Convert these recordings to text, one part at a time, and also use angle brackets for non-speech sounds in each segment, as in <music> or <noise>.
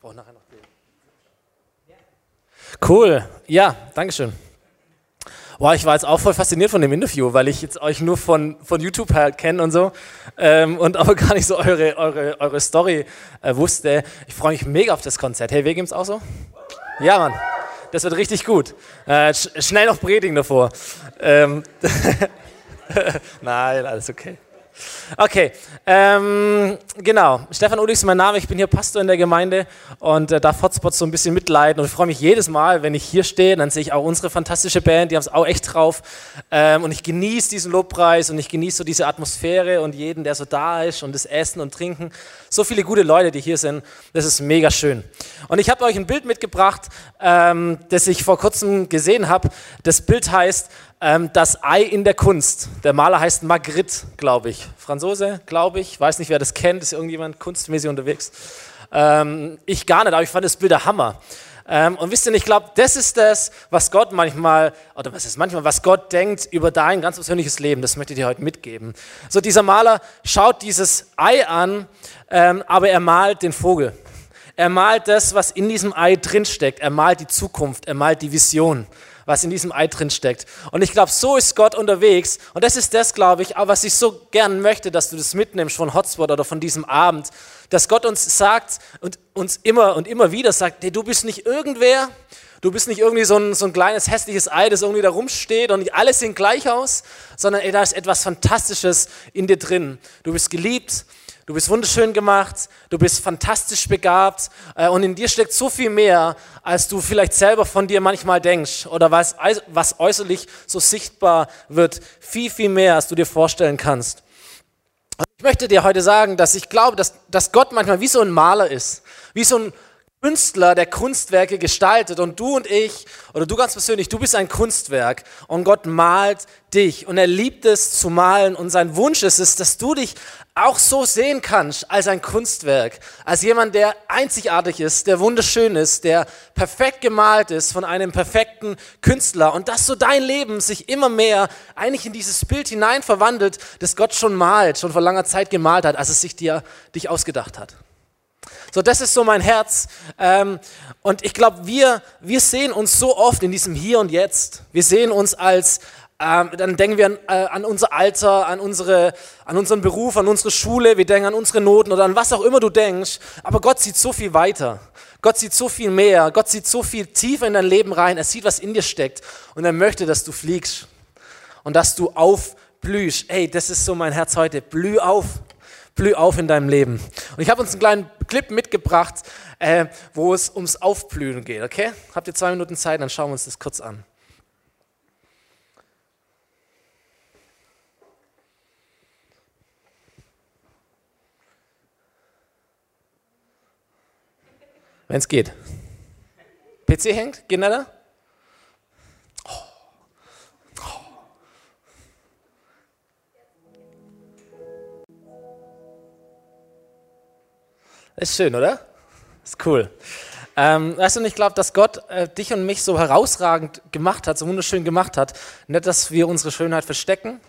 brauche nachher noch Bild. Cool, ja, Dankeschön. Boah, ich war jetzt auch voll fasziniert von dem Interview, weil ich jetzt euch nur von, von YouTube halt kenne und so ähm, und aber <laughs> gar nicht so eure, eure, eure Story äh, wusste. Ich freue mich mega auf das Konzert. Hey, wem es auch so? Ja, Mann, das wird richtig gut. Äh, sch schnell noch predigen davor. Ähm <laughs> Nein, alles okay. Okay, ähm, genau. Stefan Ulich ist mein Name. Ich bin hier Pastor in der Gemeinde und äh, darf Hotspots so ein bisschen mitleiden. Und ich freue mich jedes Mal, wenn ich hier stehe, dann sehe ich auch unsere fantastische Band, die haben es auch echt drauf. Ähm, und ich genieße diesen Lobpreis und ich genieße so diese Atmosphäre und jeden, der so da ist und das Essen und Trinken. So viele gute Leute, die hier sind. Das ist mega schön. Und ich habe euch ein Bild mitgebracht, ähm, das ich vor kurzem gesehen habe. Das Bild heißt ähm, das Ei in der Kunst. Der Maler heißt Magritte, glaube ich. Franzose, glaube ich. Weiß nicht, wer das kennt. Ist irgendjemand kunstmäßig unterwegs? Ähm, ich gar nicht, aber ich fand das Bild der Hammer. Ähm, und wisst ihr, ich glaube, das ist das, was Gott manchmal, oder was ist manchmal, was Gott denkt über dein ganz persönliches Leben. Das möchte ich dir heute mitgeben. So, dieser Maler schaut dieses Ei an, ähm, aber er malt den Vogel. Er malt das, was in diesem Ei drinsteckt. Er malt die Zukunft, er malt die Vision was in diesem Ei drin steckt. Und ich glaube, so ist Gott unterwegs. Und das ist das, glaube ich, was ich so gern möchte, dass du das mitnimmst von Hotspot oder von diesem Abend, dass Gott uns sagt und uns immer und immer wieder sagt, hey, du bist nicht irgendwer, du bist nicht irgendwie so ein, so ein kleines hässliches Ei, das irgendwie da rumsteht und alle sehen gleich aus, sondern ey, da ist etwas Fantastisches in dir drin. Du bist geliebt, Du bist wunderschön gemacht, du bist fantastisch begabt äh, und in dir steckt so viel mehr, als du vielleicht selber von dir manchmal denkst oder was, was äußerlich so sichtbar wird. Viel, viel mehr, als du dir vorstellen kannst. Ich möchte dir heute sagen, dass ich glaube, dass, dass Gott manchmal wie so ein Maler ist, wie so ein Künstler, der Kunstwerke gestaltet. Und du und ich oder du ganz persönlich, du bist ein Kunstwerk. Und Gott malt dich. Und er liebt es zu malen. Und sein Wunsch ist es, dass du dich auch so sehen kannst als ein Kunstwerk, als jemand, der einzigartig ist, der wunderschön ist, der perfekt gemalt ist von einem perfekten Künstler. Und dass so dein Leben sich immer mehr eigentlich in dieses Bild hinein verwandelt, das Gott schon malt, schon vor langer Zeit gemalt hat, als es sich dir dich ausgedacht hat. So, das ist so mein Herz. Ähm, und ich glaube, wir, wir sehen uns so oft in diesem Hier und Jetzt. Wir sehen uns als, ähm, dann denken wir an, äh, an, unser Alter, an, unsere, an unseren Beruf, an unsere Schule, wir denken an unsere Noten oder an was auch immer du denkst. Aber Gott sieht so viel weiter. Gott sieht so viel mehr. Gott sieht so viel tiefer in dein Leben rein. Er sieht, was in dir steckt. Und er möchte, dass du fliegst und dass du aufblühst. Hey, das ist so mein Herz heute. Blüh auf blüh auf in deinem Leben. Und ich habe uns einen kleinen Clip mitgebracht, äh, wo es ums Aufblühen geht, okay? Habt ihr zwei Minuten Zeit, dann schauen wir uns das kurz an. Wenn es geht. PC hängt, geht da? Ist schön, oder? Ist cool. Ähm, weißt du, ich glaube, dass Gott äh, dich und mich so herausragend gemacht hat, so wunderschön gemacht hat. Nicht, dass wir unsere Schönheit verstecken,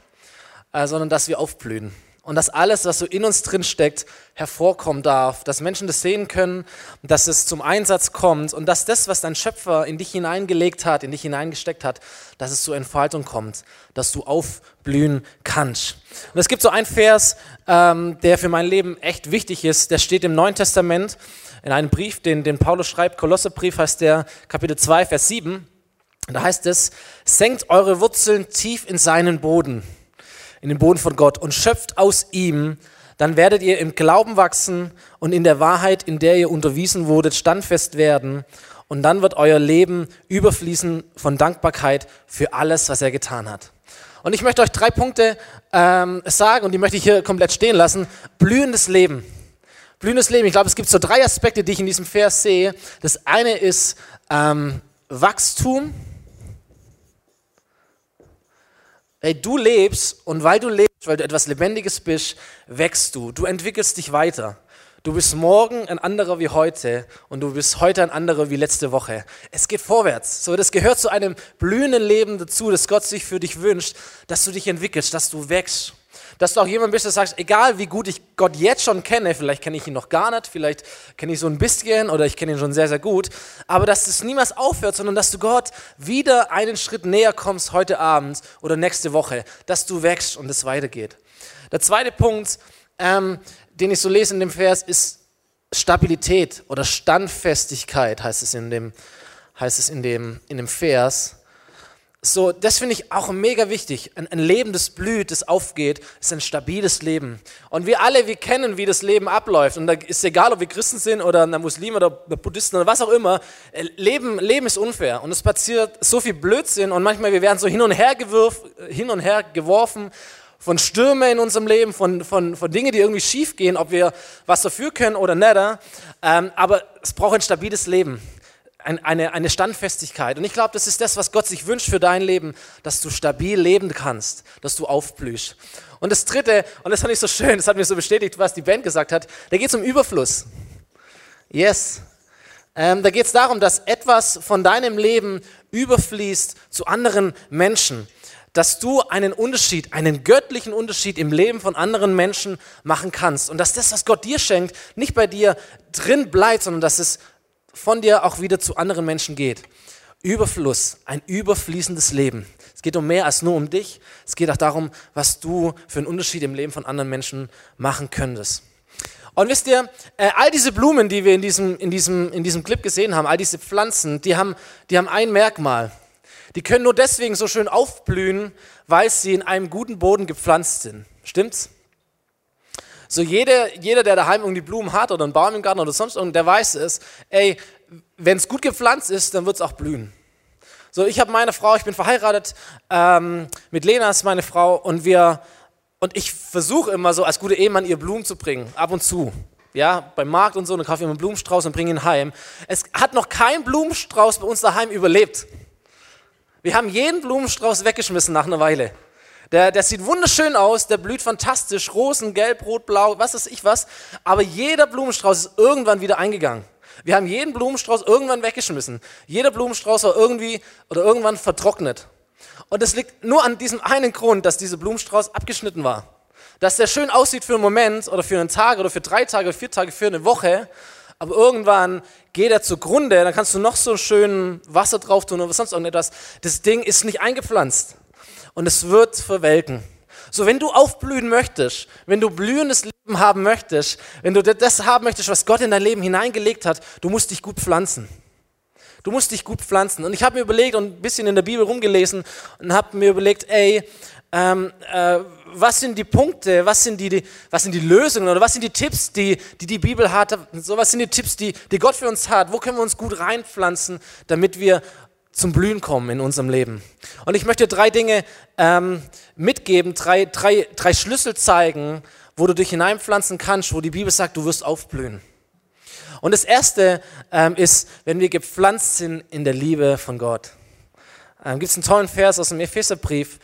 äh, sondern dass wir aufblühen und dass alles, was so in uns drin steckt, hervorkommen darf, dass Menschen das sehen können, dass es zum Einsatz kommt. Und dass das, was dein Schöpfer in dich hineingelegt hat, in dich hineingesteckt hat, dass es zur Entfaltung kommt, dass du aufblühen kannst. Und es gibt so einen Vers, ähm, der für mein Leben echt wichtig ist, der steht im Neuen Testament. In einem Brief, den, den Paulus schreibt, Kolossebrief heißt der, Kapitel 2, Vers 7. Da heißt es, senkt eure Wurzeln tief in seinen Boden in den Boden von Gott und schöpft aus ihm, dann werdet ihr im Glauben wachsen und in der Wahrheit, in der ihr unterwiesen wurdet, standfest werden. Und dann wird euer Leben überfließen von Dankbarkeit für alles, was er getan hat. Und ich möchte euch drei Punkte ähm, sagen und die möchte ich hier komplett stehen lassen. Blühendes Leben. Blühendes Leben. Ich glaube, es gibt so drei Aspekte, die ich in diesem Vers sehe. Das eine ist ähm, Wachstum. Hey, du lebst und weil du lebst, weil du etwas Lebendiges bist, wächst du. Du entwickelst dich weiter. Du bist morgen ein anderer wie heute und du bist heute ein anderer wie letzte Woche. Es geht vorwärts. So, das gehört zu einem blühenden Leben dazu, das Gott sich für dich wünscht, dass du dich entwickelst, dass du wächst Dass du auch jemand bist, der sagst, egal wie gut ich Gott jetzt schon kenne, vielleicht kenne ich ihn noch gar nicht, vielleicht kenne ich so ein bisschen oder ich kenne ihn schon sehr, sehr gut, aber dass es niemals aufhört, sondern dass du Gott wieder einen Schritt näher kommst heute Abend oder nächste Woche, dass du wächst und es weitergeht. Der zweite Punkt, ähm, den ich so lese in dem Vers, ist Stabilität oder Standfestigkeit, heißt es in dem, heißt es in dem, in dem Vers. So, das finde ich auch mega wichtig. Ein, ein, Leben, das blüht, das aufgeht, ist ein stabiles Leben. Und wir alle, wir kennen, wie das Leben abläuft. Und da ist egal, ob wir Christen sind oder ein Muslim oder Buddhisten oder was auch immer. Äh, Leben, Leben ist unfair. Und es passiert so viel Blödsinn. Und manchmal, wir werden so hin und her, gewürf, hin und her geworfen von Stürmen in unserem Leben, von, von, von Dingen, die irgendwie schief gehen, ob wir was dafür können oder nicht. Ähm, aber es braucht ein stabiles Leben eine, eine Standfestigkeit. Und ich glaube, das ist das, was Gott sich wünscht für dein Leben, dass du stabil leben kannst, dass du aufblühst. Und das Dritte, und das fand ich so schön, das hat mir so bestätigt, was die Band gesagt hat, da geht es um Überfluss. Yes. Ähm, da geht es darum, dass etwas von deinem Leben überfließt zu anderen Menschen. Dass du einen Unterschied, einen göttlichen Unterschied im Leben von anderen Menschen machen kannst. Und dass das, was Gott dir schenkt, nicht bei dir drin bleibt, sondern dass es von dir auch wieder zu anderen Menschen geht. Überfluss, ein überfließendes Leben. Es geht um mehr als nur um dich. Es geht auch darum, was du für einen Unterschied im Leben von anderen Menschen machen könntest. Und wisst ihr, äh, all diese Blumen, die wir in diesem, in, diesem, in diesem Clip gesehen haben, all diese Pflanzen, die haben, die haben ein Merkmal. Die können nur deswegen so schön aufblühen, weil sie in einem guten Boden gepflanzt sind. Stimmt's? So jeder, jeder, der daheim irgendwie Blumen hat oder einen Baum im Garten oder sonst irgendwas, der weiß es, ey, wenn es gut gepflanzt ist, dann wird es auch blühen. So, ich habe meine Frau, ich bin verheiratet ähm, mit Lena, ist meine Frau, und wir, und ich versuche immer so als guter Ehemann ihr Blumen zu bringen, ab und zu. Ja, beim Markt und so, dann kaufe ich immer einen Blumenstrauß und bringe ihn heim. Es hat noch kein Blumenstrauß bei uns daheim überlebt. Wir haben jeden Blumenstrauß weggeschmissen nach einer Weile. Der, der sieht wunderschön aus, der blüht fantastisch, Rosen, gelb, rot, blau, was weiß ich was. Aber jeder Blumenstrauß ist irgendwann wieder eingegangen. Wir haben jeden Blumenstrauß irgendwann weggeschmissen. Jeder Blumenstrauß war irgendwie oder irgendwann vertrocknet. Und es liegt nur an diesem einen Grund, dass dieser Blumenstrauß abgeschnitten war. Dass der schön aussieht für einen Moment oder für einen Tag oder für drei Tage, vier Tage, für eine Woche. Aber irgendwann geht er zugrunde, dann kannst du noch so schön Wasser drauf tun oder sonst irgendetwas. Das Ding ist nicht eingepflanzt und es wird verwelken. So, wenn du aufblühen möchtest, wenn du blühendes Leben haben möchtest, wenn du das haben möchtest, was Gott in dein Leben hineingelegt hat, du musst dich gut pflanzen. Du musst dich gut pflanzen. Und ich habe mir überlegt und ein bisschen in der Bibel rumgelesen und habe mir überlegt, ey, ähm, äh, was sind die Punkte, was sind die, die, was sind die Lösungen oder was sind die Tipps, die die, die Bibel hat, so was sind die Tipps, die, die Gott für uns hat, wo können wir uns gut reinpflanzen, damit wir zum Blühen kommen in unserem Leben. Und ich möchte drei Dinge ähm, mitgeben, drei, drei, drei Schlüssel zeigen, wo du dich hineinpflanzen kannst, wo die Bibel sagt, du wirst aufblühen. Und das erste ähm, ist, wenn wir gepflanzt sind in der Liebe von Gott. Ähm, Gibt es einen tollen Vers aus dem Epheserbrief,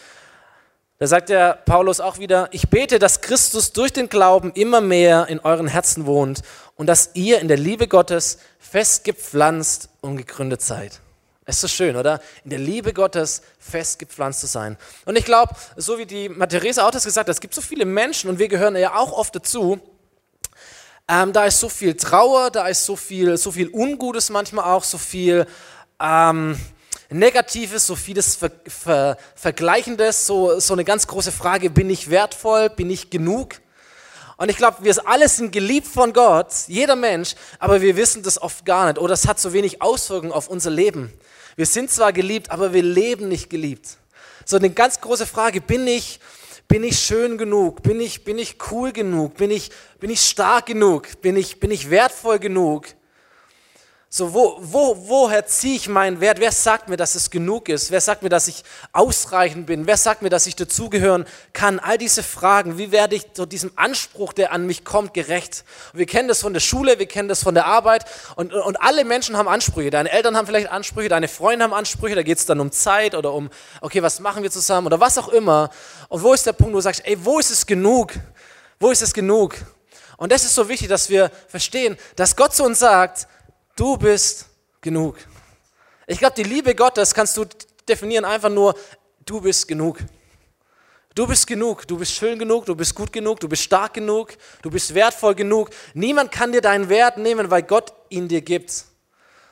da sagt der Paulus auch wieder, ich bete, dass Christus durch den Glauben immer mehr in euren Herzen wohnt und dass ihr in der Liebe Gottes fest gepflanzt und gegründet seid. Ist so schön, oder? In der Liebe Gottes festgepflanzt zu sein. Und ich glaube, so wie die Theresa auch das gesagt hat, es gibt so viele Menschen und wir gehören ja auch oft dazu. Ähm, da ist so viel Trauer, da ist so viel, so viel Ungutes manchmal auch, so viel ähm, Negatives, so vieles Ver, Ver, Vergleichendes, so, so eine ganz große Frage, bin ich wertvoll, bin ich genug? Und ich glaube, wir alle sind geliebt von Gott, jeder Mensch, aber wir wissen das oft gar nicht oder es hat so wenig Auswirkungen auf unser Leben. Wir sind zwar geliebt, aber wir leben nicht geliebt. So eine ganz große Frage, bin ich, bin ich schön genug? Bin ich, bin ich cool genug? Bin ich, bin ich stark genug? Bin ich, bin ich wertvoll genug? So, wo, wo, woher ziehe ich meinen Wert? Wer sagt mir, dass es genug ist? Wer sagt mir, dass ich ausreichend bin? Wer sagt mir, dass ich dazugehören kann? All diese Fragen, wie werde ich so diesem Anspruch, der an mich kommt, gerecht? Und wir kennen das von der Schule, wir kennen das von der Arbeit und, und alle Menschen haben Ansprüche. Deine Eltern haben vielleicht Ansprüche, deine Freunde haben Ansprüche, da geht es dann um Zeit oder um, okay, was machen wir zusammen oder was auch immer. Und wo ist der Punkt, wo du sagst, ey, wo ist es genug? Wo ist es genug? Und das ist so wichtig, dass wir verstehen, dass Gott zu uns sagt, Du bist genug. Ich glaube, die Liebe Gottes kannst du definieren einfach nur, du bist genug. Du bist genug, du bist schön genug, du bist gut genug, du bist stark genug, du bist wertvoll genug. Niemand kann dir deinen Wert nehmen, weil Gott ihn dir gibt.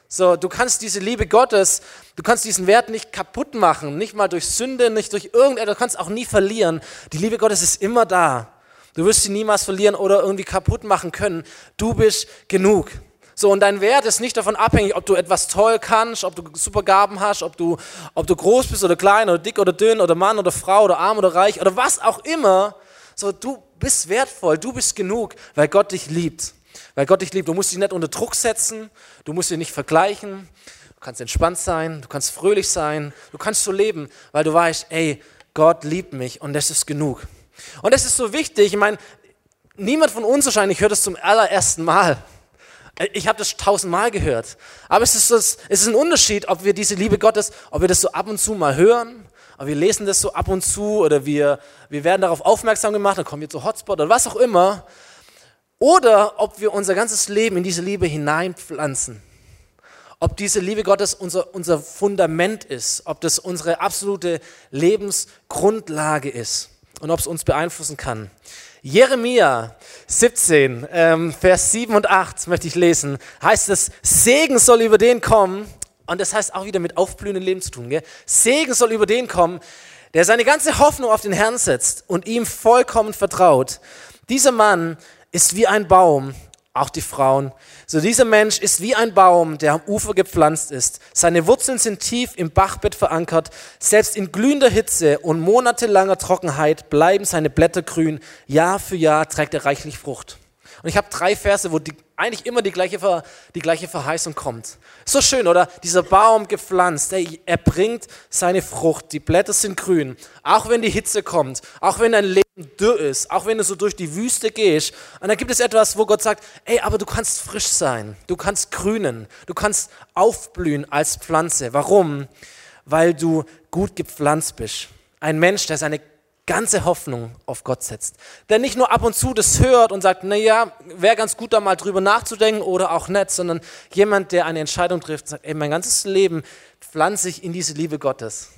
So, du kannst diese Liebe Gottes, du kannst diesen Wert nicht kaputt machen, nicht mal durch Sünde, nicht durch irgendetwas, du kannst auch nie verlieren. Die Liebe Gottes ist immer da. Du wirst sie niemals verlieren oder irgendwie kaputt machen können. Du bist genug. So, und dein Wert ist nicht davon abhängig, ob du etwas toll kannst, ob du super Gaben hast, ob du, ob du groß bist oder klein oder dick oder dünn oder Mann oder Frau oder arm oder reich oder was auch immer. So, du bist wertvoll, du bist genug, weil Gott dich liebt. Weil Gott dich liebt. Du musst dich nicht unter Druck setzen, du musst dich nicht vergleichen. Du kannst entspannt sein, du kannst fröhlich sein, du kannst so leben, weil du weißt, ey, Gott liebt mich und das ist genug. Und das ist so wichtig. Ich meine, niemand von uns wahrscheinlich hört es zum allerersten Mal. Äh, ich habe das tausendmal gehört. Aber es ist, es ist ein Unterschied, ob wir diese Liebe Gottes, ob wir das so ab und zu mal hören, ob wir lesen das so ab und zu oder wir, wir werden darauf aufmerksam gemacht, dann kommen wir zu Hotspot oder was auch immer. Oder ob wir unser ganzes Leben in diese Liebe hineinpflanzen. Ob diese Liebe Gottes unser, unser Fundament ist, ob das unsere absolute Lebensgrundlage ist und ob es uns beeinflussen kann. Jeremia 17, ähm, Vers 7 und 8 möchte ich lesen. Heißt es, Segen soll über den kommen, und das heißt auch wieder mit aufblühendem Leben zu tun. Gell? Segen soll über den kommen, der seine ganze Hoffnung auf den Herrn setzt und ihm vollkommen vertraut. Dieser Mann ist wie ein Baum, auch die Frauen. So dieser Mensch ist wie ein Baum, der am Ufer gepflanzt ist. Seine Wurzeln sind tief im Bachbett verankert. Selbst in glühender Hitze und monatelanger Trockenheit bleiben seine Blätter grün. Jahr für Jahr trägt er reichlich Frucht. Und ich habe drei Verse, wo die, eigentlich immer die gleiche, die gleiche Verheißung kommt. So schön, oder? Dieser Baum gepflanzt, er, er bringt seine Frucht, die Blätter sind grün. Auch wenn die Hitze kommt, auch wenn dein Leben dürr ist, auch wenn du so durch die Wüste gehst. Und dann gibt es etwas, wo Gott sagt, ey, aber du kannst frisch sein, du kannst grünen, du kannst aufblühen als Pflanze. Warum? Weil du gut gepflanzt bist. Ein Mensch, der seine ganze Hoffnung auf Gott setzt. Der nicht nur ab und zu das hört und sagt, na ja, wäre ganz gut da mal drüber nachzudenken oder auch nicht, sondern jemand, der eine Entscheidung trifft, sagt, ey, mein ganzes Leben pflanze ich in diese Liebe Gottes.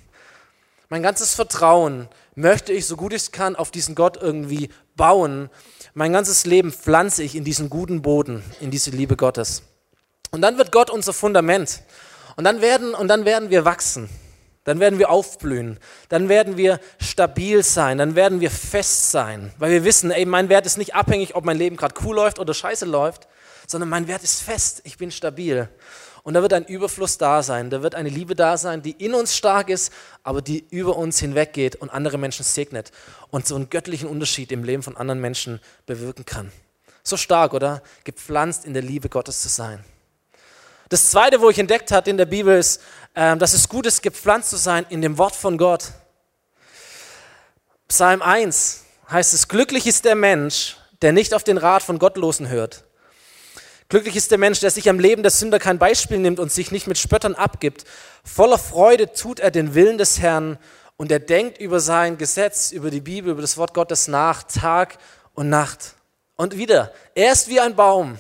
Mein ganzes Vertrauen möchte ich, so gut ich kann, auf diesen Gott irgendwie bauen. Mein ganzes Leben pflanze ich in diesen guten Boden, in diese Liebe Gottes. Und dann wird Gott unser Fundament. Und dann werden, und dann werden wir wachsen. Dann werden wir aufblühen. Dann werden wir stabil sein. Dann werden wir fest sein. Weil wir wissen, ey, mein Wert ist nicht abhängig, ob mein Leben gerade cool läuft oder scheiße läuft, sondern mein Wert ist fest. Ich bin stabil. Und da wird ein Überfluss da sein. Da wird eine Liebe da sein, die in uns stark ist, aber die über uns hinweggeht und andere Menschen segnet und so einen göttlichen Unterschied im Leben von anderen Menschen bewirken kann. So stark, oder? Gepflanzt in der Liebe Gottes zu sein. Das zweite, wo ich entdeckt habe in der Bibel, ist, ähm, dass es gut ist, gepflanzt zu sein in dem Wort von Gott. Psalm 1 heißt es, glücklich ist der Mensch, der nicht auf den Rat von Gottlosen hört. Glücklich ist der Mensch, der sich am Leben der Sünder kein Beispiel nimmt und sich nicht mit Spöttern abgibt. Voller Freude tut er den Willen des Herrn und er denkt über sein Gesetz, über die Bibel, über das Wort Gottes nach, Tag und Nacht. Und wieder, er ist wie ein Baum,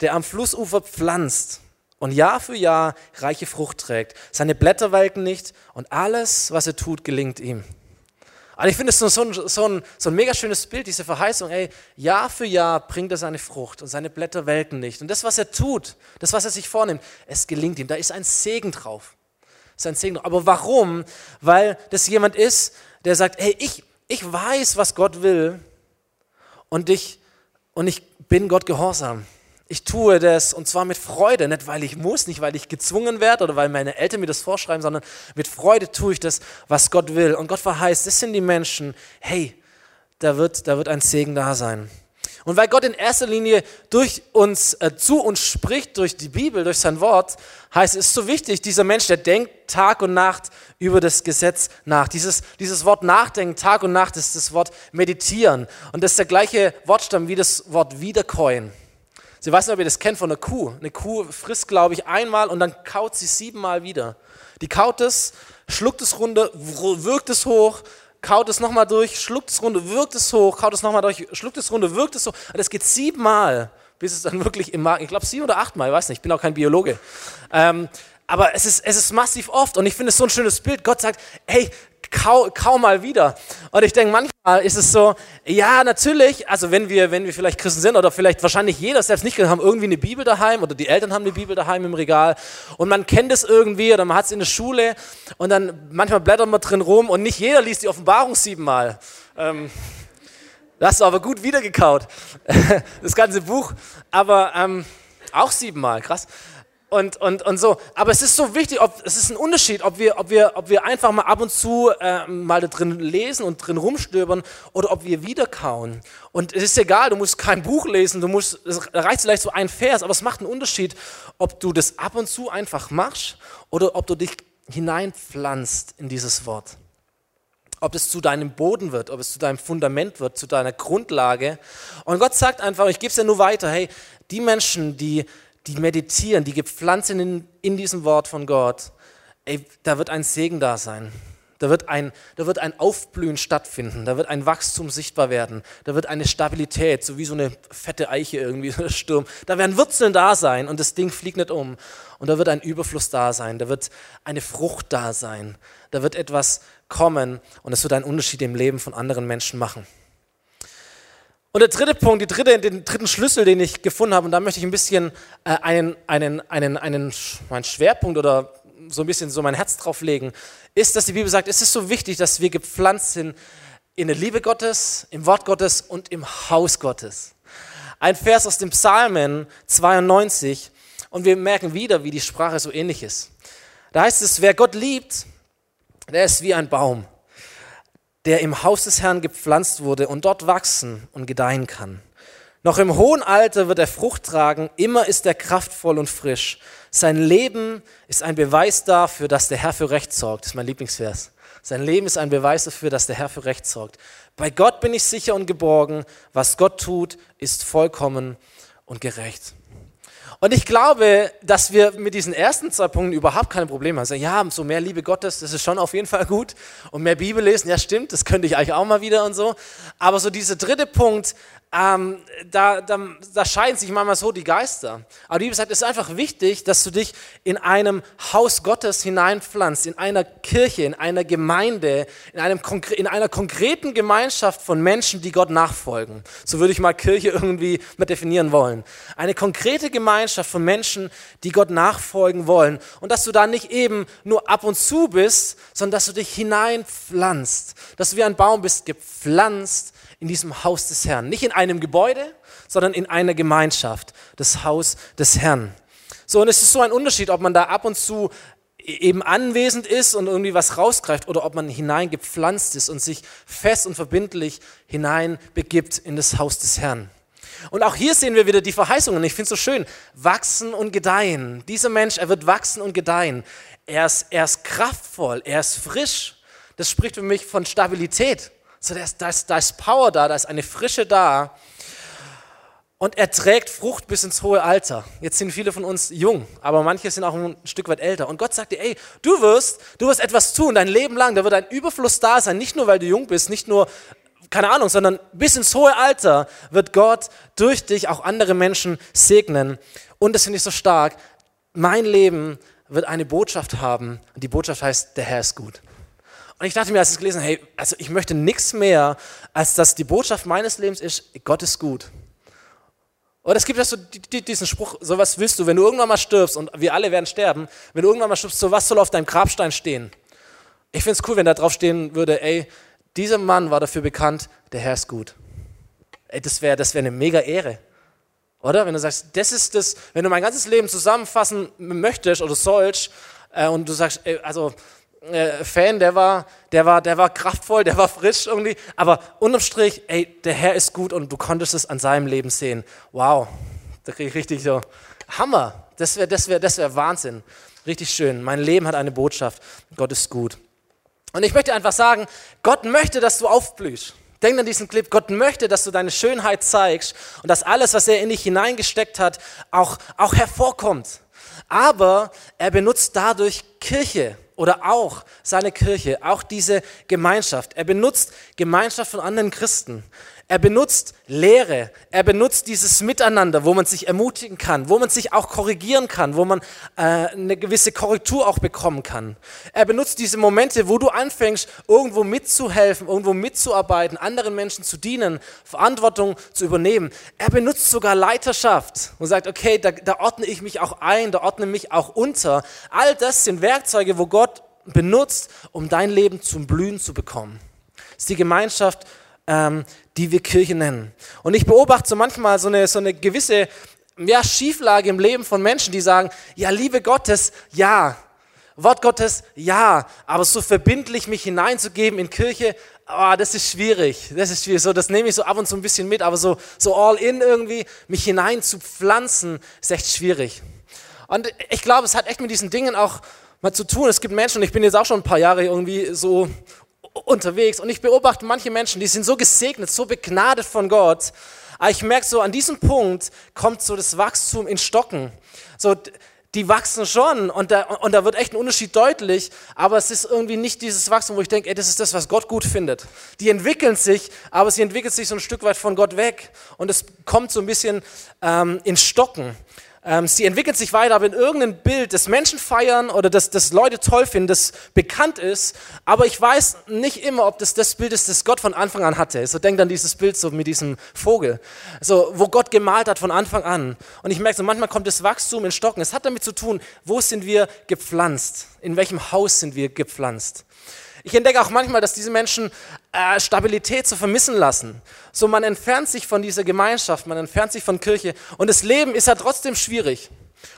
der am Flussufer pflanzt und Jahr für Jahr reiche Frucht trägt. Seine Blätter welken nicht und alles, was er tut, gelingt ihm. Aber ich finde es so, so, ein, so, ein, so ein mega schönes Bild, diese Verheißung, ey, Jahr für Jahr bringt er seine Frucht und seine Blätter welken nicht. Und das, was er tut, das, was er sich vornimmt, es gelingt ihm. Da ist ein Segen drauf. ist ein Segen drauf. Aber warum? Weil das jemand ist, der sagt, ey, ich, ich weiß, was Gott will und ich, und ich bin Gott gehorsam. Ich tue das und zwar mit Freude, nicht weil ich muss, nicht weil ich gezwungen werde oder weil meine Eltern mir das vorschreiben, sondern mit Freude tue ich das, was Gott will. Und Gott verheißt, das sind die Menschen, hey, da wird, da wird ein Segen da sein. Und weil Gott in erster Linie durch uns, äh, zu uns spricht, durch die Bibel, durch sein Wort, heißt es so wichtig, dieser Mensch, der denkt Tag und Nacht über das Gesetz nach. Dieses, dieses Wort nachdenken, Tag und Nacht, ist das Wort meditieren. Und das ist der gleiche Wortstamm wie das Wort wiederkäuen. Sie weiß nicht, ob ihr das kennt von einer Kuh. Eine Kuh frisst, glaube ich, einmal und dann kaut sie siebenmal wieder. Die kaut es, schluckt es runter, wirkt es hoch, kaut es nochmal durch, schluckt es runter, wirkt es hoch, kaut es nochmal durch, schluckt es runter, wirkt es hoch. Und das geht siebenmal, bis es dann <laughs> wirklich im Magen, ich glaube sieben oder achtmal, ich weiß nicht, ich bin auch kein Biologe. Ähm, aber es ist, es ist massiv oft und ich finde es so ein schönes Bild. Gott sagt, hey, kaum, kaum mal wieder. Und ich denke, manchmal ist es so, ja, natürlich, also wenn wir, wenn wir vielleicht Christen sind oder vielleicht wahrscheinlich jeder, selbst nicht, haben irgendwie eine Bibel daheim oder die Eltern haben eine Bibel daheim im Regal und man kennt es irgendwie oder man hat es in der Schule und dann manchmal blättert man drin rum und nicht jeder liest die Offenbarung siebenmal. Ähm, das ist aber gut wiedergekaut, <laughs> das ganze Buch, aber ähm, auch siebenmal, krass und, und, und so. Aber es ist so wichtig, ob, es ist ein Unterschied, ob wir, ob wir, ob wir einfach mal ab und zu äh, mal da drin lesen und drin rumstöbern oder ob wir wiederkauen. Und es ist egal, du musst kein Buch lesen, du musst, es reicht vielleicht so ein Vers, aber es macht einen Unterschied, ob du das ab und zu einfach machst oder ob du dich hineinpflanzt in dieses Wort. Ob es zu deinem Boden wird, ob es zu deinem Fundament wird, zu deiner Grundlage. Und Gott sagt einfach, ich gebe es ja nur weiter, hey, die Menschen, die die meditieren, die gepflanzt sind in, in diesem Wort von Gott, ey, da wird ein Segen da sein. Da wird, ein, da wird ein Aufblühen stattfinden, da wird ein Wachstum sichtbar werden, da wird eine Stabilität, so wie so eine fette Eiche irgendwie, <laughs> so ein Sturm. Da werden Wurzeln da sein und das Ding fliegt nicht um. Und da wird ein Überfluss da sein, da wird eine Frucht da sein, da wird etwas kommen und es wird einen Unterschied im Leben von anderen Menschen machen. Und der dritte Punkt, die dritte, den dritten Schlüssel, den ich gefunden habe, und da möchte ich ein bisschen äh, einen, einen, einen, einen, meinen Schwerpunkt oder so ein bisschen so mein Herz drauf legen, ist, dass die Bibel sagt, es ist so wichtig, dass wir gepflanzt sind in der Liebe Gottes, im Wort Gottes und im Haus Gottes. Ein Vers aus dem Psalmen 92 und wir merken wieder, wie die Sprache so ähnlich ist. Da heißt es, wer Gott liebt, der ist wie ein Baum, der im Haus des Herrn gepflanzt wurde und dort wachsen und gedeihen kann. Noch im hohen Alter wird er Frucht tragen, immer ist er kraftvoll und frisch. Sein Leben ist ein Beweis dafür, dass der Herr für Recht sorgt. Das ist mein Lieblingsvers. Sein Leben ist ein Beweis dafür, dass der Herr für Recht sorgt. Bei Gott bin ich sicher und geborgen. Was Gott tut, ist vollkommen und gerecht. Und ich glaube, dass wir mit diesen ersten zwei Punkten überhaupt keine Probleme haben. Ja, so mehr Liebe Gottes, das ist schon auf jeden Fall gut. Und mehr Bibel lesen, ja stimmt, das könnte ich eigentlich auch mal wieder und so. Aber so dieser dritte Punkt, ähm, da, da, da scheiden sich manchmal so die Geister. Aber die Bibel sagt, es ist einfach wichtig, dass du dich in einem Haus Gottes hineinpflanzt, in einer Kirche, in einer Gemeinde, in, einem, in einer konkreten Gemeinschaft von Menschen, die Gott nachfolgen. So würde ich mal Kirche irgendwie mal definieren wollen. Eine konkrete Gemeinschaft von Menschen, die Gott nachfolgen wollen. Und dass du da nicht eben nur ab und zu bist, sondern dass du dich hineinpflanzt. Dass du wie ein Baum bist, gepflanzt in diesem Haus des Herrn. Nicht in einem Gebäude, sondern in einer Gemeinschaft, das Haus des Herrn. So, und es ist so ein Unterschied, ob man da ab und zu e-, eben anwesend ist und irgendwie was rausgreift oder ob man hineingepflanzt ist und sich fest und verbindlich hineinbegibt in das Haus des Herrn. Und auch hier sehen wir wieder die Verheißungen. Ich finde es so schön. Wachsen und gedeihen. Dieser Mensch, er wird wachsen und gedeihen. Er ist, er ist kraftvoll, er ist frisch. Das spricht für mich von Stabilität. So, da ist, da, ist, da ist Power da, da ist eine Frische da. Und er trägt Frucht bis ins hohe Alter. Jetzt sind viele von uns jung, aber manche sind auch ein Stück weit älter. Und Gott sagt dir, ey, du wirst, du wirst etwas tun, dein Leben lang, da wird ein Überfluss da sein, nicht nur, weil du jung bist, nicht nur, keine Ahnung, sondern bis ins hohe Alter wird Gott durch dich auch andere Menschen segnen. Und das finde ich so stark. Mein Leben wird eine Botschaft haben. Und die Botschaft heißt, der Herr ist gut. Und ich dachte mir, als ich es gelesen habe, hey, also ich möchte nichts mehr, als dass die Botschaft meines Lebens ist, Gott ist gut. Oder es gibt ja so diesen Spruch, so was willst du, wenn du irgendwann mal stirbst und wir alle werden sterben, wenn du irgendwann mal stirbst, so was soll auf deinem Grabstein stehen? Ich finde es cool, wenn da drauf stehen würde, ey, dieser Mann war dafür bekannt, der Herr ist gut. Ey, das wäre das wär eine mega Ehre. Oder? Wenn du sagst, das ist das, wenn du mein ganzes Leben zusammenfassen möchtest oder sollst äh, und du sagst, ey, also äh, Fan, der war, der, war, der war kraftvoll, der war frisch irgendwie, aber unterm Strich, ey, der Herr ist gut und du konntest es an seinem Leben sehen. Wow, da kriege ich richtig so, Hammer, das wäre das wär, das wär Wahnsinn. Richtig schön, mein Leben hat eine Botschaft, Gott ist gut. Und ich möchte einfach sagen, Gott möchte, dass du aufblühst. Denk an diesen Clip. Gott möchte, dass du deine Schönheit zeigst und dass alles, was er in dich hineingesteckt hat, auch, auch hervorkommt. Aber er benutzt dadurch Kirche oder auch seine Kirche, auch diese Gemeinschaft. Er benutzt Gemeinschaft von anderen Christen. Er benutzt Lehre, er benutzt dieses Miteinander, wo man sich ermutigen kann, wo man sich auch korrigieren kann, wo man äh, eine gewisse Korrektur auch bekommen kann. Er benutzt diese Momente, wo du anfängst, irgendwo mitzuhelfen, irgendwo mitzuarbeiten, anderen Menschen zu dienen, Verantwortung zu übernehmen. Er benutzt sogar Leiterschaft und sagt, okay, da, da ordne ich mich auch ein, da ordne mich auch unter. All das sind Werkzeuge, wo Gott benutzt, um dein Leben zum Blühen zu bekommen. Das ist die Gemeinschaft, ähm, die wir Kirche nennen. Und ich beobachte so manchmal so eine, so eine gewisse ja, Schieflage im Leben von Menschen, die sagen, ja, Liebe Gottes, ja. Wort Gottes, ja. Aber so verbindlich mich hineinzugeben in Kirche, oh, das ist schwierig. Das ist schwierig. So, das nehme ich so ab und zu ein bisschen mit, aber so, so all in irgendwie, mich hinein zu pflanzen, ist echt schwierig. Und ich glaube, es hat echt mit diesen Dingen auch mal zu tun. Es gibt Menschen, ich bin jetzt auch schon ein paar Jahre irgendwie so unterwegs und ich beobachte manche Menschen, die sind so gesegnet, so begnadet von Gott. Aber ich merke so, an diesem Punkt kommt so das Wachstum in Stocken. So, die wachsen schon und da, und da wird echt ein Unterschied deutlich, aber es ist irgendwie nicht dieses Wachstum, wo ich denke, ey, das ist das, was Gott gut findet. Die entwickeln sich, aber sie entwickeln sich so ein Stück weit von Gott weg und es kommt so ein bisschen ähm, in Stocken. Ähm, sie entwickelt sich weiter, aber in irgendeinem Bild, das Menschen feiern oder das, das Leute toll finden, das bekannt ist. Aber ich weiß nicht immer, ob das das Bild ist, das Gott von Anfang an hatte. So denkt an dieses Bild so mit diesem Vogel, so, wo Gott gemalt hat von Anfang an. Und ich merke so, manchmal kommt das Wachstum in Stocken. Es hat damit zu tun, wo sind wir gepflanzt? In welchem Haus sind wir gepflanzt? Ich entdecke auch manchmal, dass diese Menschen äh, Stabilität zu vermissen lassen. So, man entfernt sich von dieser Gemeinschaft, man entfernt sich von Kirche und das Leben ist ja trotzdem schwierig.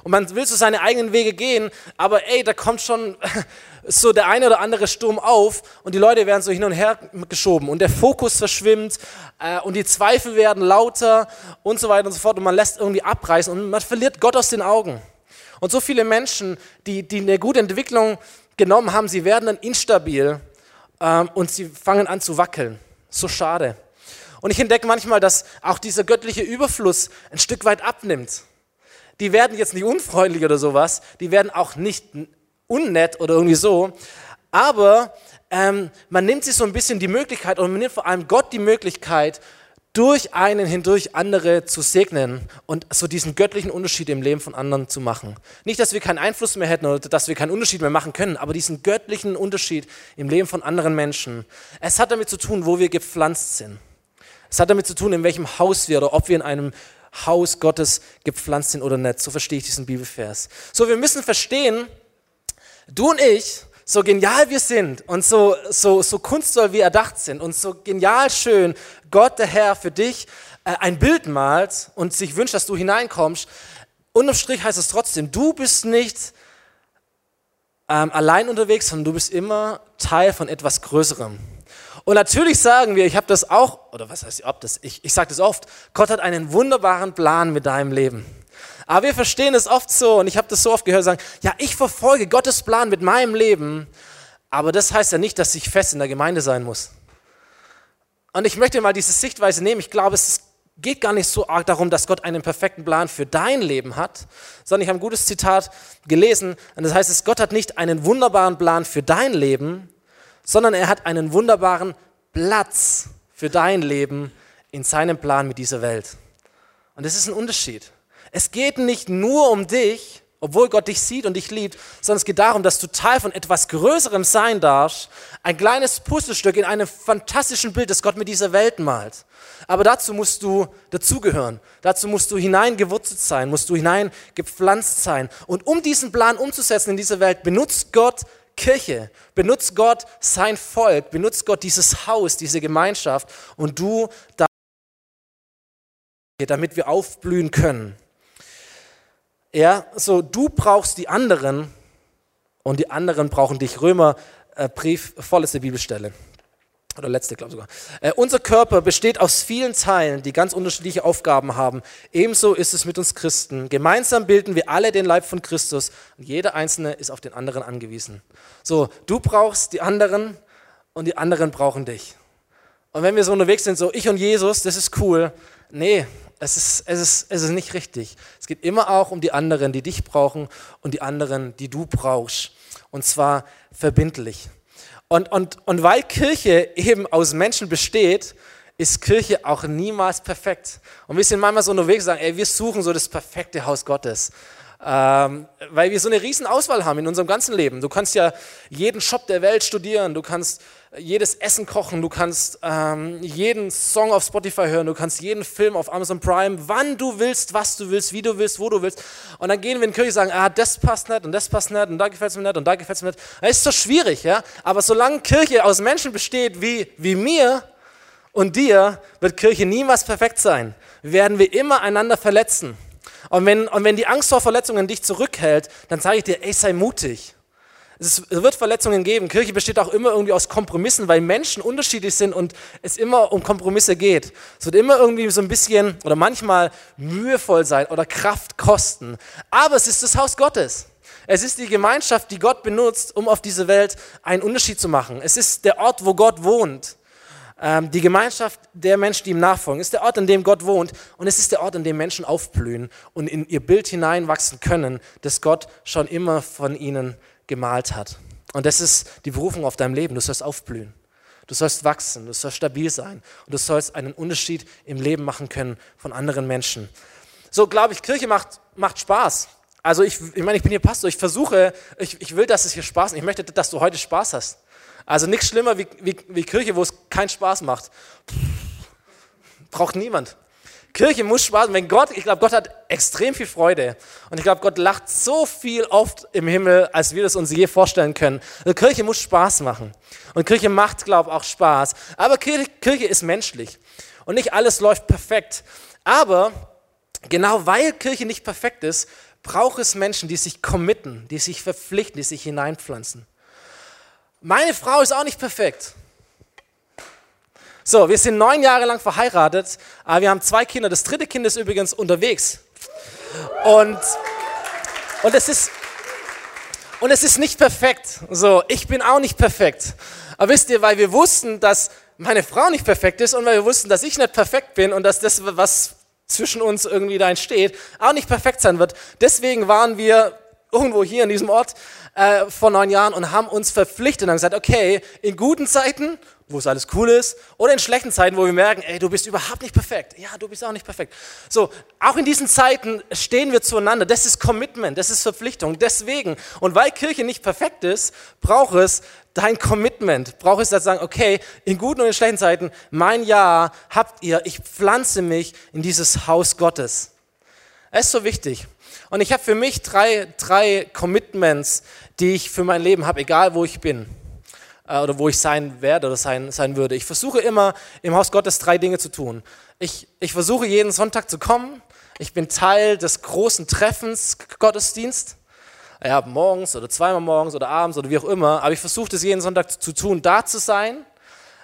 Und man will so seine eigenen Wege gehen, aber ey, da kommt schon <laughs> so der eine oder andere Sturm auf und die Leute werden so hin und her geschoben und der Fokus verschwimmt äh, und die Zweifel werden lauter und so weiter und so fort und man lässt irgendwie abreißen und man verliert Gott aus den Augen. Und so viele Menschen, die, die eine gute Entwicklung genommen haben, sie werden dann instabil ähm, und sie fangen an zu wackeln. So schade. Und ich entdecke manchmal, dass auch dieser göttliche Überfluss ein Stück weit abnimmt. Die werden jetzt nicht unfreundlich oder sowas, die werden auch nicht unnett oder irgendwie so, aber ähm, man nimmt sich so ein bisschen die Möglichkeit und man nimmt vor allem Gott die Möglichkeit, durch einen hindurch andere zu segnen und so diesen göttlichen Unterschied im Leben von anderen zu machen. Nicht, dass wir keinen Einfluss mehr hätten oder dass wir keinen Unterschied mehr machen können, aber diesen göttlichen Unterschied im Leben von anderen Menschen. Es hat damit zu tun, wo wir gepflanzt sind. Es hat damit zu tun, in welchem Haus wir oder ob wir in einem Haus Gottes gepflanzt sind oder nicht. So verstehe ich diesen Bibelvers. So, wir müssen verstehen, du und ich, so genial wir sind und so, so, so kunstvoll wir erdacht sind und so genial schön Gott, der Herr, für dich äh, ein Bild malt und sich wünscht, dass du hineinkommst, unterm Strich heißt es trotzdem, du bist nicht ähm, allein unterwegs, sondern du bist immer Teil von etwas Größerem. Und natürlich sagen wir, ich habe das auch, oder was heißt ob das, ich, ich sage das oft, Gott hat einen wunderbaren Plan mit deinem Leben. Aber wir verstehen es oft so, und ich habe das so oft gehört, sagen, ja, ich verfolge Gottes Plan mit meinem Leben, aber das heißt ja nicht, dass ich fest in der Gemeinde sein muss. Und ich möchte mal diese Sichtweise nehmen. Ich glaube, es geht gar nicht so arg darum, dass Gott einen perfekten Plan für dein Leben hat, sondern ich habe ein gutes Zitat gelesen, und das heißt, es, Gott hat nicht einen wunderbaren Plan für dein Leben, sondern er hat einen wunderbaren Platz für dein Leben in seinem Plan mit dieser Welt. Und das ist ein Unterschied. Es geht nicht nur um dich, obwohl Gott dich sieht und dich liebt, sondern es geht darum, dass du Teil von etwas Größerem sein darfst, ein kleines Puzzlestück in einem fantastischen Bild, das Gott mit dieser Welt malt. Aber dazu musst du dazugehören, dazu musst du hineingewurzelt sein, musst du hineingepflanzt sein. Und um diesen Plan umzusetzen in dieser Welt, benutzt Gott Kirche, benutzt Gott sein Volk, benutzt Gott dieses Haus, diese Gemeinschaft und du, damit wir aufblühen können. Ja, so du brauchst die anderen und die anderen brauchen dich. Römer äh, Brief, vorletzte Bibelstelle. Oder letzte, glaube ich sogar. Äh, unser Körper besteht aus vielen Teilen, die ganz unterschiedliche Aufgaben haben. Ebenso ist es mit uns Christen. Gemeinsam bilden wir alle den Leib von Christus und jeder Einzelne ist auf den anderen angewiesen. So, du brauchst die anderen und die anderen brauchen dich. Und wenn wir so unterwegs sind, so ich und Jesus, das ist cool. Nee, es ist, es, ist, es ist nicht richtig. Es geht immer auch um die anderen, die dich brauchen und die anderen, die du brauchst. Und zwar verbindlich. Und, und, und weil Kirche eben aus Menschen besteht, ist Kirche auch niemals perfekt. Und wir sind manchmal so unterwegs und sagen, ey, wir suchen so das perfekte Haus Gottes. Ähm, weil wir so eine riesen Auswahl haben in unserem ganzen Leben. Du kannst ja jeden Shop der Welt studieren, du kannst jedes Essen kochen, du kannst ähm, jeden Song auf Spotify hören, du kannst jeden Film auf Amazon Prime, wann du willst, was du willst, wie du willst, wo du willst. Und dann gehen wir in die Kirche und sagen, ah, das passt nicht und das passt nicht und da gefällt es mir nicht und da gefällt es mir nicht. Das ist so schwierig, ja. Aber solange Kirche aus Menschen besteht wie, wie mir und dir, wird Kirche niemals perfekt sein. Werden wir immer einander verletzen. Und wenn, und wenn die Angst vor Verletzungen dich zurückhält, dann sage ich dir, ey, sei mutig. Es wird Verletzungen geben. Kirche besteht auch immer irgendwie aus Kompromissen, weil Menschen unterschiedlich sind und es immer um Kompromisse geht. Es wird immer irgendwie so ein bisschen oder manchmal mühevoll sein oder Kraft kosten. Aber es ist das Haus Gottes. Es ist die Gemeinschaft, die Gott benutzt, um auf diese Welt einen Unterschied zu machen. Es ist der Ort, wo Gott wohnt. Ähm, die Gemeinschaft der Menschen, die ihm nachfolgen, ist der Ort, an dem Gott wohnt und es ist der Ort, an dem Menschen aufblühen und in ihr Bild hineinwachsen können, das Gott schon immer von ihnen gemalt hat. Und das ist die Berufung auf deinem Leben. Du sollst aufblühen. Du sollst wachsen, du sollst stabil sein und du sollst einen Unterschied im Leben machen können von anderen Menschen. So glaube ich, Kirche macht, macht Spaß. Also ich, ich meine, ich bin hier Pastor, ich versuche, ich, ich will, dass es hier Spaß macht. Ich möchte, dass du heute Spaß hast. Also nichts schlimmer wie, wie, wie Kirche, wo es keinen Spaß macht. Braucht niemand. Kirche muss Spaß machen. Wenn Gott, ich glaube, Gott hat extrem viel Freude. Und ich glaube, Gott lacht so viel oft im Himmel, als wir das uns je vorstellen können. Also Kirche muss Spaß machen. Und Kirche macht, glaube ich, auch Spaß. Aber Kirche, Kirche ist menschlich. Und nicht alles läuft perfekt. Aber genau weil Kirche nicht perfekt ist, braucht es Menschen, die sich committen, die sich verpflichten, die sich hineinpflanzen. Meine Frau ist auch nicht perfekt. So, wir sind neun Jahre lang verheiratet, aber wir haben zwei Kinder. Das dritte Kind ist übrigens unterwegs. Und, und, es, ist, und es ist nicht perfekt. So, ich bin auch nicht perfekt. Aber wisst ihr, weil wir wussten, dass meine Frau nicht perfekt ist und weil wir wussten, dass ich nicht perfekt bin und dass das, was zwischen uns irgendwie da entsteht, auch nicht perfekt sein wird. Deswegen waren wir irgendwo hier in diesem Ort äh, vor neun Jahren und haben uns verpflichtet und haben gesagt, okay, in guten Zeiten, wo es alles cool ist, oder in schlechten Zeiten, wo wir merken, ey, du bist überhaupt nicht perfekt. Ja, du bist auch nicht perfekt. So, auch in diesen Zeiten stehen wir zueinander. Das ist Commitment, das ist Verpflichtung. Deswegen, und weil Kirche nicht perfekt ist, braucht es dein Commitment. Braucht es das sagen, okay, in guten und in schlechten Zeiten, mein Ja habt ihr, ich pflanze mich in dieses Haus Gottes. Es ist so wichtig. Und ich habe für mich drei, drei Commitments, die ich für mein Leben habe, egal wo ich bin äh, oder wo ich sein werde oder sein, sein würde. Ich versuche immer im Haus Gottes drei Dinge zu tun. Ich, ich versuche jeden Sonntag zu kommen. Ich bin Teil des großen Treffens Gottesdienst. Ja, morgens oder zweimal morgens oder abends oder wie auch immer. Aber ich versuche das jeden Sonntag zu tun, da zu sein.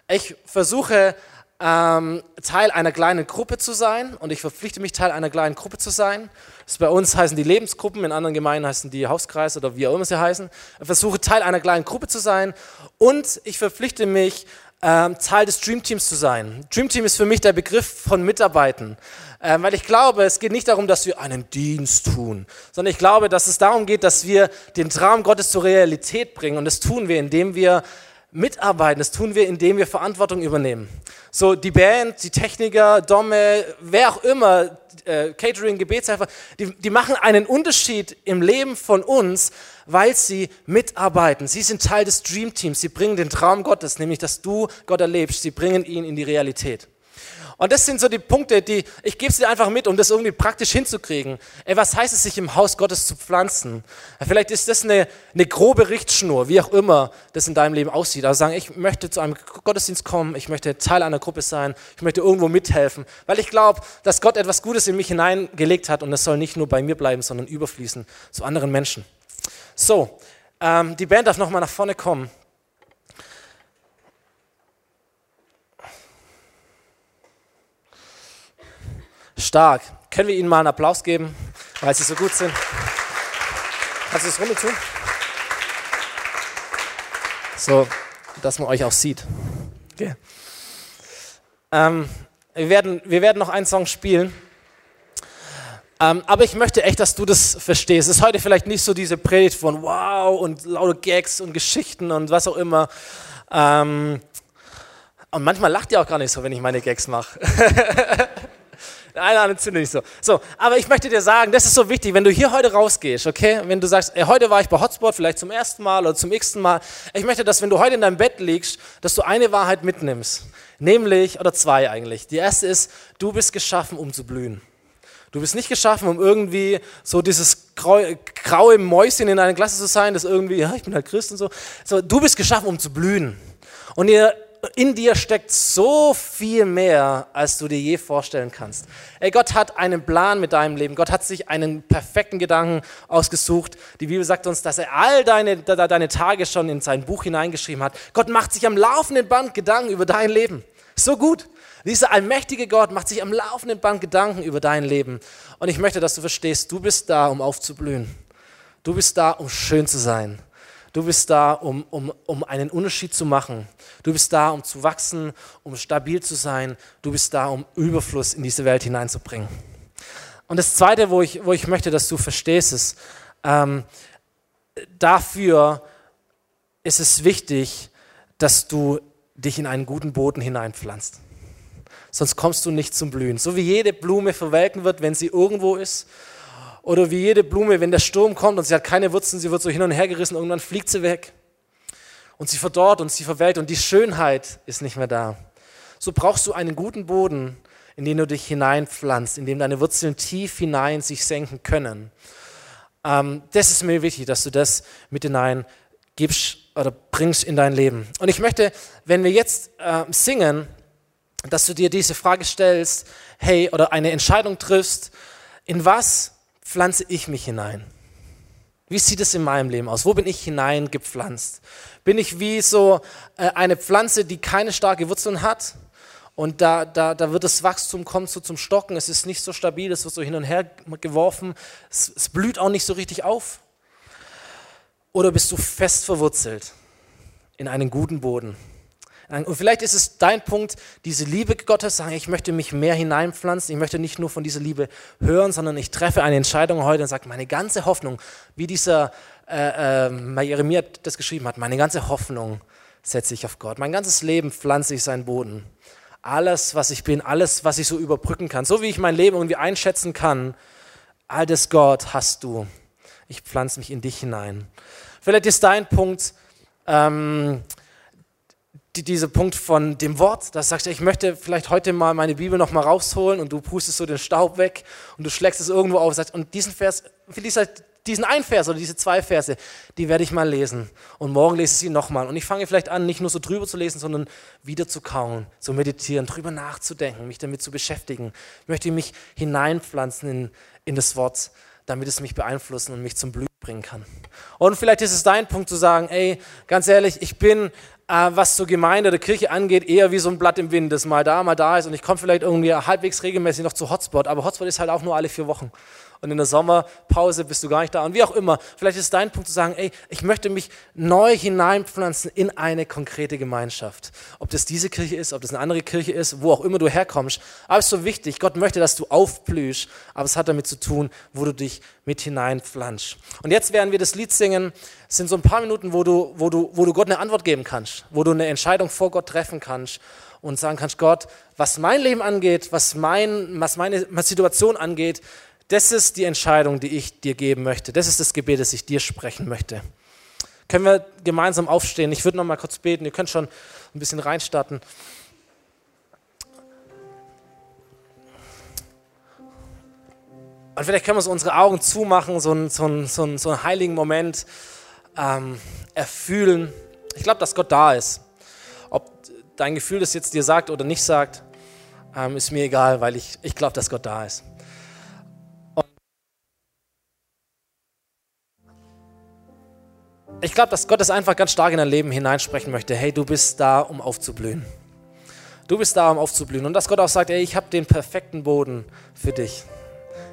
Ich versuche ähm, Teil einer kleinen Gruppe zu sein und ich verpflichte mich, Teil einer kleinen Gruppe zu sein. Das bei uns heißen die Lebensgruppen, in anderen Gemeinden heißen die Hauskreise oder wie auch immer sie heißen. Ich versuche, Teil einer kleinen Gruppe zu sein und ich verpflichte mich, ähm, Teil des Dream Teams zu sein. Dream Team ist für mich der Begriff von Mitarbeiten, ähm, weil ich glaube, es geht nicht darum, dass wir einen Dienst tun, sondern ich glaube, dass es darum geht, dass wir den Traum Gottes zur Realität bringen und das tun wir, indem wir mitarbeiten. Das tun wir, indem wir Verantwortung übernehmen. So die Band, die Techniker, Domme, wer auch immer, äh, Catering, Gebetshelfer, die, die machen einen Unterschied im Leben von uns, weil sie mitarbeiten. Sie sind Teil des Dream Teams. Sie bringen den Traum Gottes, nämlich dass du Gott erlebst. Sie bringen ihn in die Realität. Und das sind so die Punkte, die ich gebe sie einfach mit, um das irgendwie praktisch hinzukriegen. Ey, was heißt es, sich im Haus Gottes zu pflanzen? Vielleicht ist das eine, eine grobe Richtschnur, wie auch immer das in deinem Leben aussieht. Also sagen, ich möchte zu einem Gottesdienst kommen, ich möchte Teil einer Gruppe sein, ich möchte irgendwo mithelfen, weil ich glaube, dass Gott etwas Gutes in mich hineingelegt hat und das soll nicht nur bei mir bleiben, sondern überfließen zu anderen Menschen. So, ähm, die Band darf nochmal nach vorne kommen. Stark. Können wir Ihnen mal einen Applaus geben, weil Sie so gut sind? Kannst du das Runde tun? So, dass man euch auch sieht. Okay. Ähm, wir, werden, wir werden noch einen Song spielen. Ähm, aber ich möchte echt, dass du das verstehst. Es ist heute vielleicht nicht so diese Predigt von Wow und laute Gags und Geschichten und was auch immer. Ähm, Und manchmal lacht ihr auch gar nicht so, wenn ich meine Gags mache. <laughs> Einer an Zünde nicht so. So, aber ich möchte dir sagen, das ist so wichtig, wenn du hier heute rausgehst, okay? Wenn du sagst, ey, heute war ich bei Hotspot, vielleicht zum ersten Mal oder zum x-ten Mal. Ich möchte, dass wenn du heute in deinem Bett liegst, dass du eine Wahrheit mitnimmst. Nämlich, oder zwei eigentlich. Die erste ist, du bist geschaffen, um zu blühen. Du bist nicht geschaffen, um irgendwie so dieses graue, graue Mäuschen in einer Klasse zu sein, das irgendwie, ja, ich bin halt Christ und so. so. Du bist geschaffen, um zu blühen. Und ihr in dir steckt so viel mehr, als du dir je vorstellen kannst. Ey, Gott hat einen Plan mit deinem Leben. Gott hat sich einen perfekten Gedanken ausgesucht. Die Bibel sagt uns, dass er all deine, deine Tage schon in sein Buch hineingeschrieben hat. Gott macht sich am laufenden Band Gedanken über dein Leben. So gut. Dieser allmächtige Gott macht sich am laufenden Band Gedanken über dein Leben. Und ich möchte, dass du verstehst, du bist da, um aufzublühen. Du bist da, um schön zu sein. Du bist da, um, um, um einen Unterschied zu machen. Du bist da, um zu wachsen, um stabil zu sein. Du bist da, um Überfluss in diese Welt hineinzubringen. Und das Zweite, wo ich, wo ich möchte, dass du verstehst, ist, ähm, dafür ist es wichtig, dass du dich in einen guten Boden hineinpflanzt. Sonst kommst du nicht zum Blühen. So wie jede Blume verwelken wird, wenn sie irgendwo ist oder wie jede Blume, wenn der Sturm kommt und sie hat keine Wurzeln, sie wird so hin und her gerissen, irgendwann fliegt sie weg. Und sie verdorrt und sie verwelkt und die Schönheit ist nicht mehr da. So brauchst du einen guten Boden, in den du dich hineinpflanzt, in dem deine Wurzeln tief hinein sich senken können. Ähm, das ist mir wichtig, dass du das mit hinein gibst oder bringst in dein Leben. Und ich möchte, wenn wir jetzt äh, singen, dass du dir diese Frage stellst, hey, oder eine Entscheidung triffst, in was pflanze ich mich hinein? Wie sieht es in meinem Leben aus? Wo bin ich hineingepflanzt? Bin ich wie so äh, eine Pflanze, die keine starke Wurzeln hat? Und da, da, da wird das Wachstum kommt so zum Stocken. Es ist nicht so stabil, es wird so hin und her geworfen. Es, es blüht auch nicht so richtig auf. Oder bist du fest verwurzelt in einen guten Boden? Und vielleicht ist es dein Punkt, diese Liebe Gottes, sagen, ich möchte mich mehr hineinpflanzen, ich möchte nicht nur von dieser Liebe hören, sondern ich treffe eine Entscheidung heute und sage, meine ganze Hoffnung, wie dieser äh, äh, Jeremia das geschrieben hat, meine ganze Hoffnung setze ich auf Gott. Mein ganzes Leben pflanze ich seinen Boden. Alles, was ich bin, alles, was ich so überbrücken kann, so wie ich mein Leben irgendwie einschätzen kann, all das Gott hast du. Ich pflanze mich in dich hinein. Vielleicht ist dein Punkt, ähm, dieser Punkt von dem Wort, da sagst ich möchte vielleicht heute mal meine Bibel noch mal rausholen und du pustest so den Staub weg und du schlägst es irgendwo auf und diesen Vers, vielleicht diesen einen Vers oder diese zwei Verse, die werde ich mal lesen und morgen lese ich sie nochmal und ich fange vielleicht an, nicht nur so drüber zu lesen, sondern wieder zu kauen, zu meditieren, drüber nachzudenken, mich damit zu beschäftigen. Ich möchte mich hineinpflanzen in, in das Wort, damit es mich beeinflussen und mich zum Blühen bringen kann. Und vielleicht ist es dein Punkt zu sagen, ey, ganz ehrlich, ich bin äh, was zur Gemeinde oder Kirche angeht, eher wie so ein Blatt im Wind, das mal da, mal da ist. Und ich komme vielleicht irgendwie halbwegs regelmäßig noch zu Hotspot, aber Hotspot ist halt auch nur alle vier Wochen und in der Sommerpause bist du gar nicht da und wie auch immer. Vielleicht ist dein Punkt zu sagen, ey, ich möchte mich neu hineinpflanzen in eine konkrete Gemeinschaft. Ob das diese Kirche ist, ob das eine andere Kirche ist, wo auch immer du herkommst. Aber es ist so wichtig, Gott möchte, dass du aufblühst, aber es hat damit zu tun, wo du dich mit hineinpflanzt. Und jetzt werden wir das Lied singen. Es sind so ein paar Minuten, wo du, wo du, wo du Gott eine Antwort geben kannst, wo du eine Entscheidung vor Gott treffen kannst und sagen kannst, Gott, was mein Leben angeht, was, mein, was meine Situation angeht, das ist die Entscheidung, die ich dir geben möchte. Das ist das Gebet, das ich dir sprechen möchte. Können wir gemeinsam aufstehen? Ich würde noch mal kurz beten. Ihr könnt schon ein bisschen reinstarten. Und vielleicht können wir so unsere Augen zumachen, so einen, so einen, so einen, so einen heiligen Moment ähm, erfühlen. Ich glaube, dass Gott da ist. Ob dein Gefühl das jetzt dir sagt oder nicht sagt, ähm, ist mir egal, weil ich, ich glaube, dass Gott da ist. Ich glaube, dass Gott es einfach ganz stark in dein Leben hineinsprechen möchte. Hey, du bist da, um aufzublühen. Du bist da, um aufzublühen. Und dass Gott auch sagt, ey, ich habe den perfekten Boden für dich.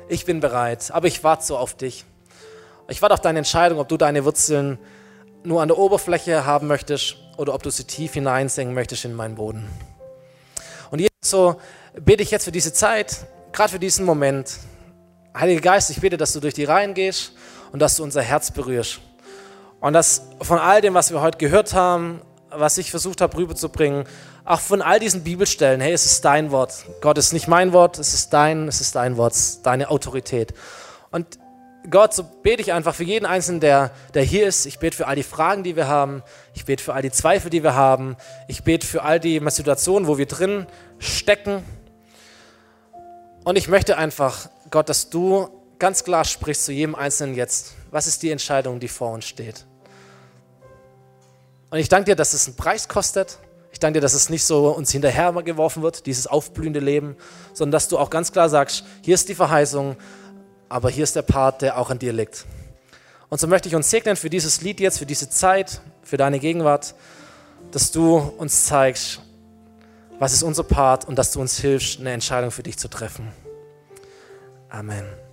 Ich bin bereit, aber ich warte so auf dich. Ich warte auf deine Entscheidung, ob du deine Wurzeln nur an der Oberfläche haben möchtest oder ob du sie tief hineinsenken möchtest in meinen Boden. Und Jesus, so bete ich jetzt für diese Zeit, gerade für diesen Moment. Heiliger Geist, ich bete, dass du durch die Reihen gehst und dass du unser Herz berührst. Und dass von all dem, was wir heute gehört haben, was ich versucht habe rüberzubringen, auch von all diesen Bibelstellen, hey, es ist dein Wort. Gott ist nicht mein Wort, es ist dein, es ist dein Wort, deine Autorität. Und Gott, so bete ich einfach für jeden Einzelnen, der, der hier ist. Ich bete für all die Fragen, die wir haben. Ich bete für all die Zweifel, die wir haben. Ich bete für all die Situationen, wo wir drin stecken. Und ich möchte einfach, Gott, dass du ganz klar sprichst zu jedem Einzelnen jetzt. Was ist die Entscheidung, die vor uns steht? Und ich danke dir, dass es einen Preis kostet. Ich danke dir, dass es nicht so uns hinterhergeworfen wird, dieses aufblühende Leben, sondern dass du auch ganz klar sagst, hier ist die Verheißung, aber hier ist der Part, der auch an dir liegt. Und so möchte ich uns segnen für dieses Lied jetzt, für diese Zeit, für deine Gegenwart, dass du uns zeigst, was ist unser Part und dass du uns hilfst, eine Entscheidung für dich zu treffen. Amen.